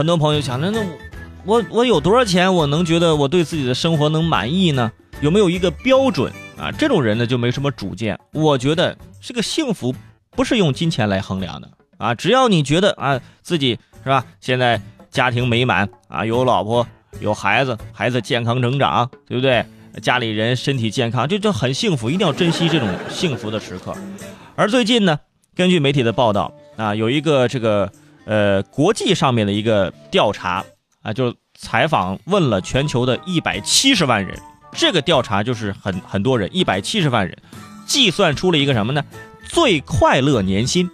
很多朋友想，那那我我有多少钱，我能觉得我对自己的生活能满意呢？有没有一个标准啊？这种人呢就没什么主见。我觉得这个幸福不是用金钱来衡量的啊，只要你觉得啊自己是吧，现在家庭美满啊，有老婆有孩子，孩子健康成长，对不对？家里人身体健康，这就很幸福，一定要珍惜这种幸福的时刻。而最近呢，根据媒体的报道啊，有一个这个呃国际上面的一个调查啊，就采访问了全球的一百七十万人，这个调查就是很很多人，一百七十万人，计算出了一个什么呢？最快乐年薪，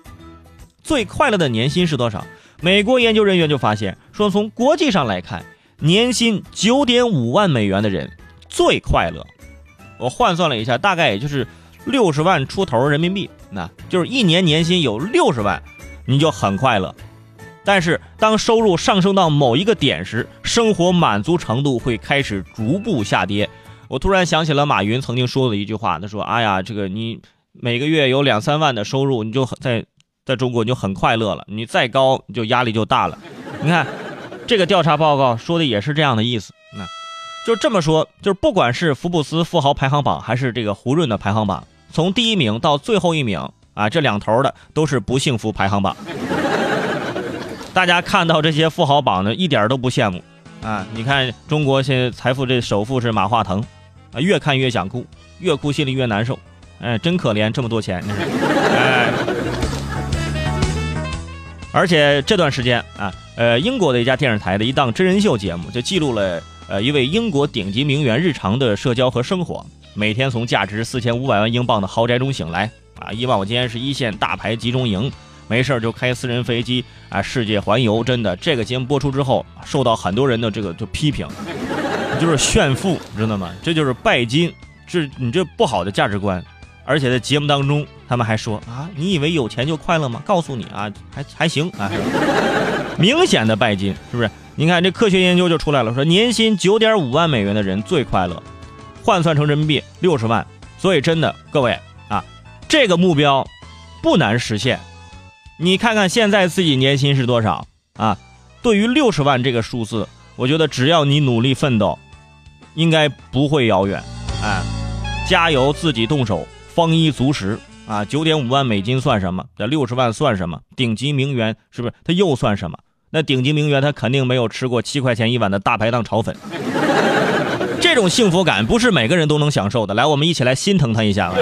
最快乐的年薪是多少？美国研究人员就发现说，从国际上来看，年薪九点五万美元的人。最快乐，我换算了一下，大概也就是六十万出头人民币，那就是一年年薪有六十万，你就很快乐。但是当收入上升到某一个点时，生活满足程度会开始逐步下跌。我突然想起了马云曾经说的一句话，他说：“哎呀，这个你每个月有两三万的收入，你就在在中国你就很快乐了，你再高你就压力就大了。”你看，这个调查报告说的也是这样的意思。那。就这么说，就是不管是福布斯富豪排行榜，还是这个胡润的排行榜，从第一名到最后一名啊，这两头的都是不幸福排行榜。大家看到这些富豪榜呢，一点都不羡慕啊！你看中国现在财富这首富是马化腾，啊，越看越想哭，越哭心里越难受，哎，真可怜，这么多钱，哎。而且这段时间啊，呃，英国的一家电视台的一档真人秀节目就记录了。呃，一位英国顶级名媛日常的社交和生活，每天从价值四千五百万英镑的豪宅中醒来，啊，一望无间是一线大牌集中营，没事就开私人飞机啊，世界环游。真的，这个节目播出之后，受到很多人的这个就批评，就是炫富，知道吗？这就是拜金，这你这不好的价值观。而且在节目当中，他们还说啊，你以为有钱就快乐吗？告诉你啊，还还行啊，明显的拜金，是不是？你看，这科学研究就出来了，说年薪九点五万美元的人最快乐，换算成人民币六十万。所以真的，各位啊，这个目标不难实现。你看看现在自己年薪是多少啊？对于六十万这个数字，我觉得只要你努力奋斗，应该不会遥远。哎，加油，自己动手，丰衣足食啊！九点五万美金算什么？这六十万算什么？顶级名媛是不是？他又算什么？那顶级名媛，她肯定没有吃过七块钱一碗的大排档炒粉。这种幸福感不是每个人都能享受的。来，我们一起来心疼她一下。